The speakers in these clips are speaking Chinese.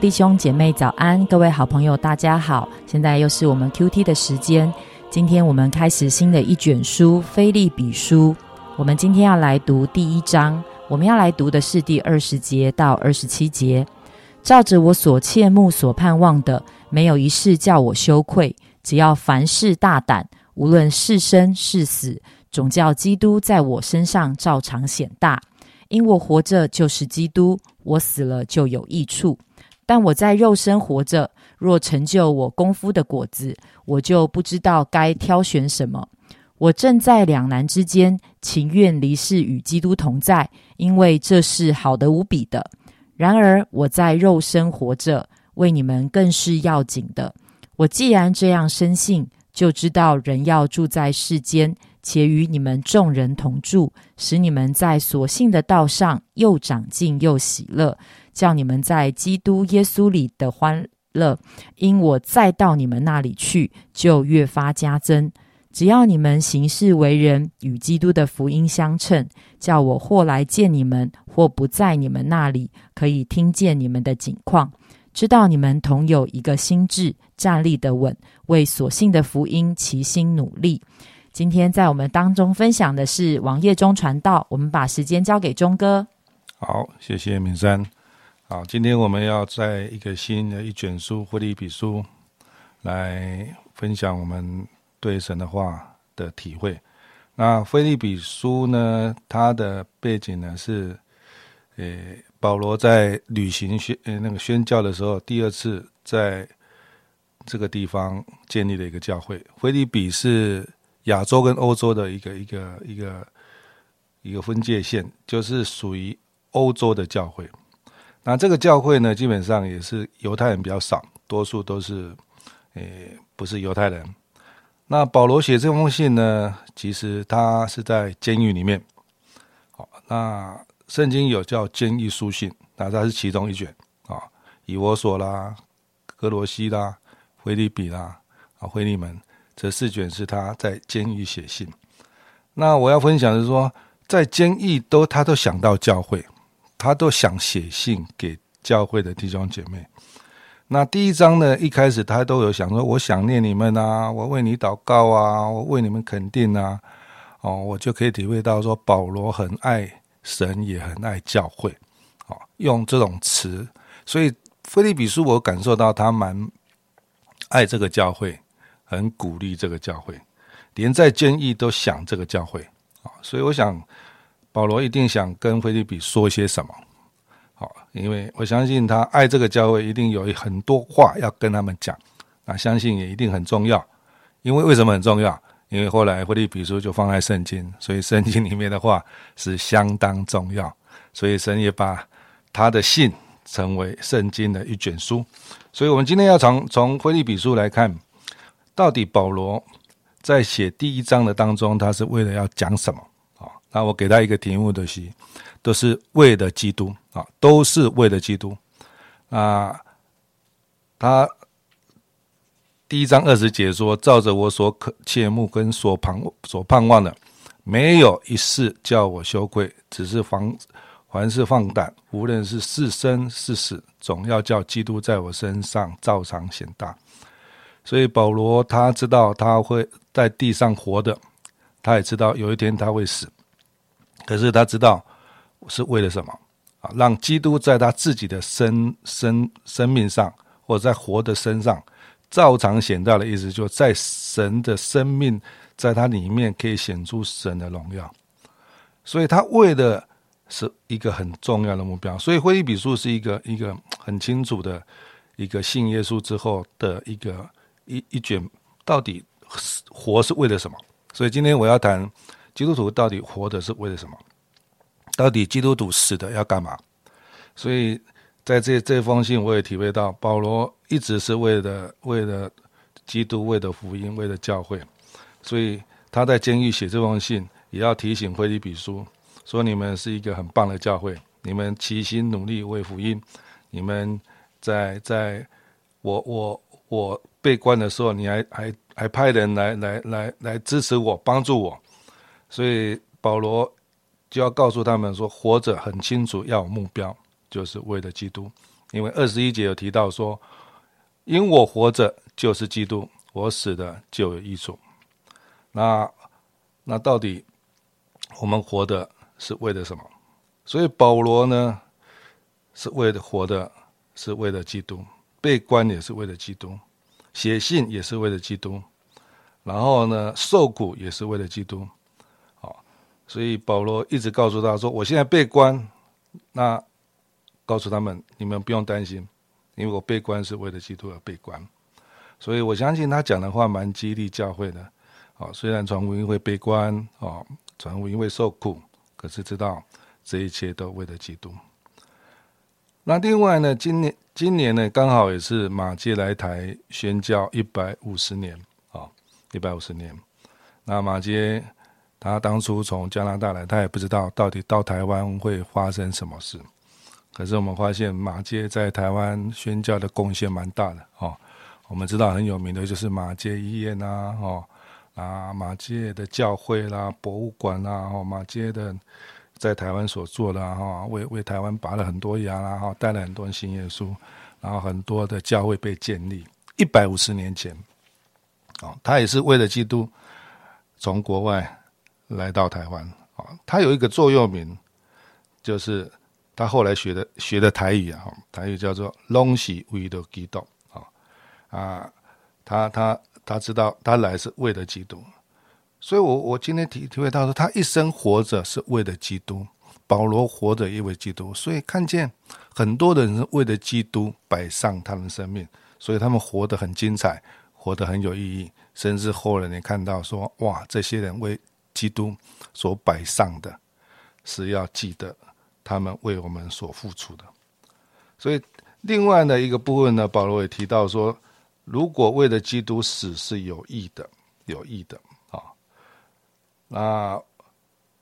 弟兄姐妹早安，各位好朋友大家好，现在又是我们 Q T 的时间。今天我们开始新的一卷书《菲利比书》，我们今天要来读第一章，我们要来读的是第二十节到二十七节。照着我所切慕、所盼望的，没有一事叫我羞愧。只要凡事大胆，无论是生是死，总叫基督在我身上照常显大。因我活着就是基督，我死了就有益处。但我在肉身活着，若成就我功夫的果子，我就不知道该挑选什么。我正在两难之间，情愿离世与基督同在，因为这是好的无比的。然而我在肉身活着，为你们更是要紧的。我既然这样深信，就知道人要住在世间。且与你们众人同住，使你们在所信的道上又长进又喜乐，叫你们在基督耶稣里的欢乐，因我再到你们那里去，就越发加增。只要你们行事为人与基督的福音相称，叫我或来见你们，或不在你们那里，可以听见你们的景况，知道你们同有一个心智，站立的稳，为所信的福音齐心努力。今天在我们当中分享的是网页中传道，我们把时间交给钟哥。好，谢谢敏山。好，今天我们要在一个新的一卷书《腓利比书》来分享我们对神的话的体会。那《腓利比书》呢，它的背景呢是，呃，保罗在旅行宣呃那个宣教的时候，第二次在这个地方建立了一个教会。腓利比是。亚洲跟欧洲的一个一个一个一个分界线，就是属于欧洲的教会。那这个教会呢，基本上也是犹太人比较少，多数都是诶不是犹太人。那保罗写这封信呢，其实他是在监狱里面。好，那圣经有叫监狱书信，那它是其中一卷啊，以我所啦、格罗西啦、菲利比啦、啊菲利门。这四卷是他在监狱写信。那我要分享的是说，在监狱都他都想到教会，他都想写信给教会的弟兄姐妹。那第一章呢，一开始他都有想说，我想念你们啊，我为你祷告啊，我为你们肯定啊，哦，我就可以体会到说，保罗很爱神，也很爱教会，哦，用这种词。所以菲利比书，我感受到他蛮爱这个教会。很鼓励这个教会，连在监狱都想这个教会。啊，所以我想保罗一定想跟菲利比说些什么，好，因为我相信他爱这个教会，一定有很多话要跟他们讲，那相信也一定很重要，因为为什么很重要？因为后来菲利比书就放在圣经，所以圣经里面的话是相当重要，所以神也把他的信成为圣经的一卷书，所以我们今天要从从菲利比书来看。到底保罗在写第一章的当中，他是为了要讲什么啊？那我给他一个题目的是，都是为了基督啊，都是为了基督啊。他第一章二十节说：“照着我所可切慕跟所盼所盼望的，没有一事叫我羞愧，只是凡凡事放胆，无论是是生是死，总要叫基督在我身上照常显大。”所以保罗他知道他会在地上活的，他也知道有一天他会死，可是他知道是为了什么啊？让基督在他自己的生生生命上，或者在活的身上照常显大的意思，就在神的生命在他里面可以显出神的荣耀。所以他为的是一个很重要的目标。所以会议笔数是一个一个很清楚的一个信耶稣之后的一个。一一卷到底活是为了什么？所以今天我要谈基督徒到底活的是为了什么？到底基督徒死的要干嘛？所以在这这封信，我也体会到保罗一直是为了为了基督，为了福音，为了教会。所以他在监狱写这封信，也要提醒菲利比书说：你们是一个很棒的教会，你们齐心努力为福音，你们在在我我我。被关的时候，你还还还派人来来来来支持我，帮助我，所以保罗就要告诉他们说，活着很清楚，要有目标，就是为了基督，因为二十一节有提到说，因我活着就是基督，我死的就有益处。那那到底我们活的是为了什么？所以保罗呢，是为了活的，是为了基督；被关也是为了基督，写信也是为了基督，然后呢，受苦也是为了基督。好，所以保罗一直告诉他说：“我现在被关，那。”告诉他们，你们不用担心，因为我被关是为了基督而被关，所以我相信他讲的话蛮激励教会的。哦，虽然传福音会被关，哦，传福音会受苦，可是知道这一切都为了基督。那另外呢，今年今年呢，刚好也是马介来台宣教一百五十年，啊，一百五十年。那马街他当初从加拿大来，他也不知道到底到台湾会发生什么事。可是我们发现马街在台湾宣教的贡献蛮大的哦。我们知道很有名的就是马街医院呐，哦啊马街的教会啦、博物馆啦，哦马街的在台湾所做的哈，为为台湾拔了很多牙啦，哈带了很多新耶稣，然后很多的教会被建立。一百五十年前，哦，他也是为了基督从国外来到台湾啊。他有一个座右铭，就是。他后来学的学的台语啊，台语叫做“拢是为的基督”啊啊，他他他知道他来是为了基督，所以我我今天体体会到说，他一生活着是为了基督，保罗活着也为基督，所以看见很多的人为了基督摆上他们生命，所以他们活得很精彩，活得很有意义，甚至后来你看到说，哇，这些人为基督所摆上的，是要记得。他们为我们所付出的，所以另外的一个部分呢，保罗也提到说，如果为了基督死是有益的，有益的。那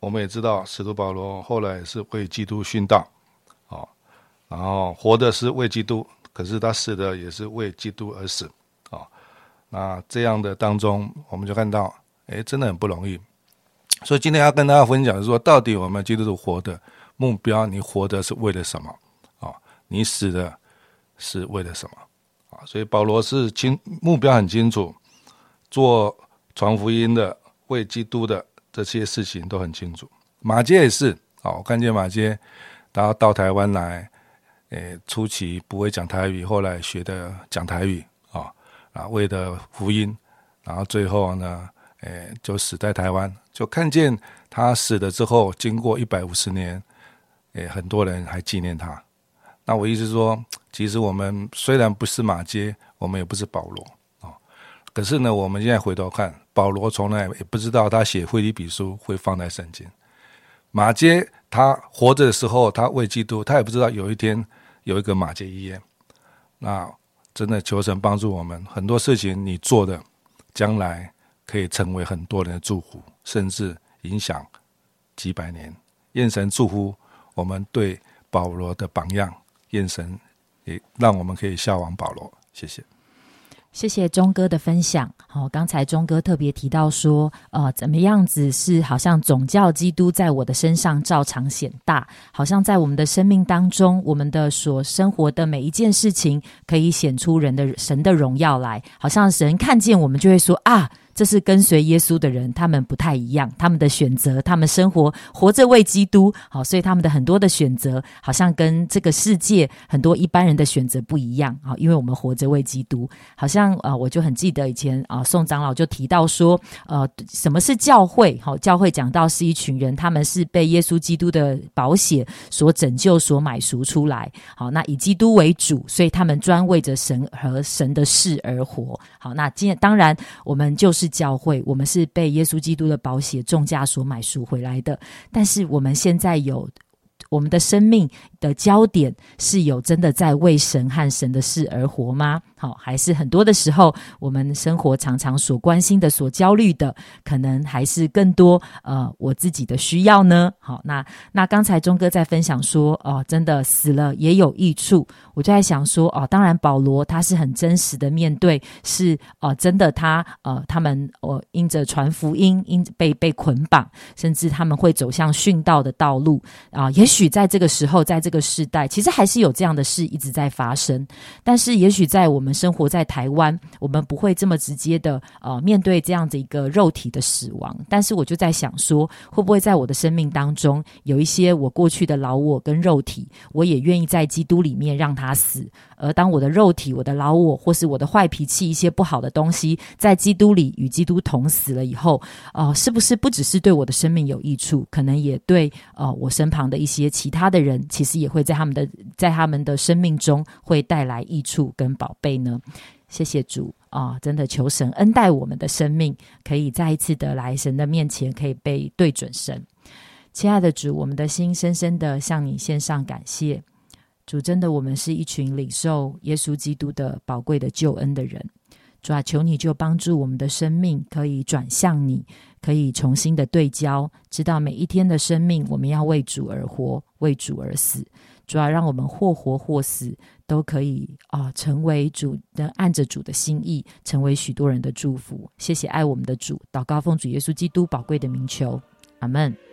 我们也知道，使徒保罗后来是为基督殉道啊，然后活的是为基督，可是他死的也是为基督而死啊。那这样的当中，我们就看到，哎，真的很不容易。所以今天要跟大家分享的是说，到底我们基督徒活的。目标，你活的是为了什么？啊，你死的是为了什么？啊，所以保罗是清目标很清楚，做传福音的、为基督的这些事情都很清楚。马街也是哦，我看见马街，然后到台湾来，诶，初期不会讲台语，后来学的讲台语啊，啊，为的福音，然后最后呢，诶，就死在台湾，就看见他死了之后，经过一百五十年。诶，很多人还纪念他。那我意思说，其实我们虽然不是马街，我们也不是保罗啊。可是呢，我们现在回头看，保罗从来也不知道他写腓立比书会放在圣经。马街他活着的时候，他为基督，他也不知道有一天有一个马街医院。那真的求神帮助我们，很多事情你做的，将来可以成为很多人的祝福，甚至影响几百年。愿神祝福。我们对保罗的榜样，愿神也让我们可以效仿保罗。谢谢，谢谢钟哥的分享。好，刚才钟哥特别提到说，呃，怎么样子是好像总教基督在我的身上照常显大，好像在我们的生命当中，我们的所生活的每一件事情，可以显出人的神的荣耀来，好像神看见我们就会说啊。这是跟随耶稣的人，他们不太一样，他们的选择，他们生活活着为基督，好，所以他们的很多的选择，好像跟这个世界很多一般人的选择不一样，好，因为我们活着为基督，好像啊，我就很记得以前啊，宋长老就提到说，呃，什么是教会？好，教会讲到是一群人，他们是被耶稣基督的保险所拯救、所买赎出来，好，那以基督为主，所以他们专为着神和神的事而活，好，那今天当然我们就是。是教会，我们是被耶稣基督的宝血重价所买赎回来的。但是我们现在有我们的生命的焦点，是有真的在为神和神的事而活吗？好，还是很多的时候，我们生活常常所关心的、所焦虑的，可能还是更多呃我自己的需要呢。好，那那刚才钟哥在分享说，哦，真的死了也有益处，我就在想说，哦，当然保罗他是很真实的面对，是哦，真的他呃他们哦因着传福音，因被被捆绑，甚至他们会走向殉道的道路啊。也许在这个时候，在这个世代，其实还是有这样的事一直在发生。但是，也许在我们生活在台湾，我们不会这么直接的呃面对这样子一个肉体的死亡。但是，我就在想说，会不会在我的生命当中，有一些我过去的老我跟肉体，我也愿意在基督里面让他死。而当我的肉体、我的老我，或是我的坏脾气、一些不好的东西，在基督里与基督同死了以后，哦，是不是不只是对我的生命有益处，可能也对呃我身旁的一些其他的人，其实也会在他们的在他们的生命中会带来益处跟宝贝呢？谢谢主啊！真的求神恩待我们的生命，可以再一次的来神的面前，可以被对准神。亲爱的主，我们的心深深的向你献上感谢。主真的，我们是一群领受耶稣基督的宝贵的救恩的人。主啊，求你就帮助我们的生命可以转向你，可以重新的对焦，知道每一天的生命我们要为主而活，为主而死。主啊，让我们或活或死都可以啊，成为主的按着主的心意，成为许多人的祝福。谢谢爱我们的主，祷告奉主耶稣基督宝贵的名求，阿门。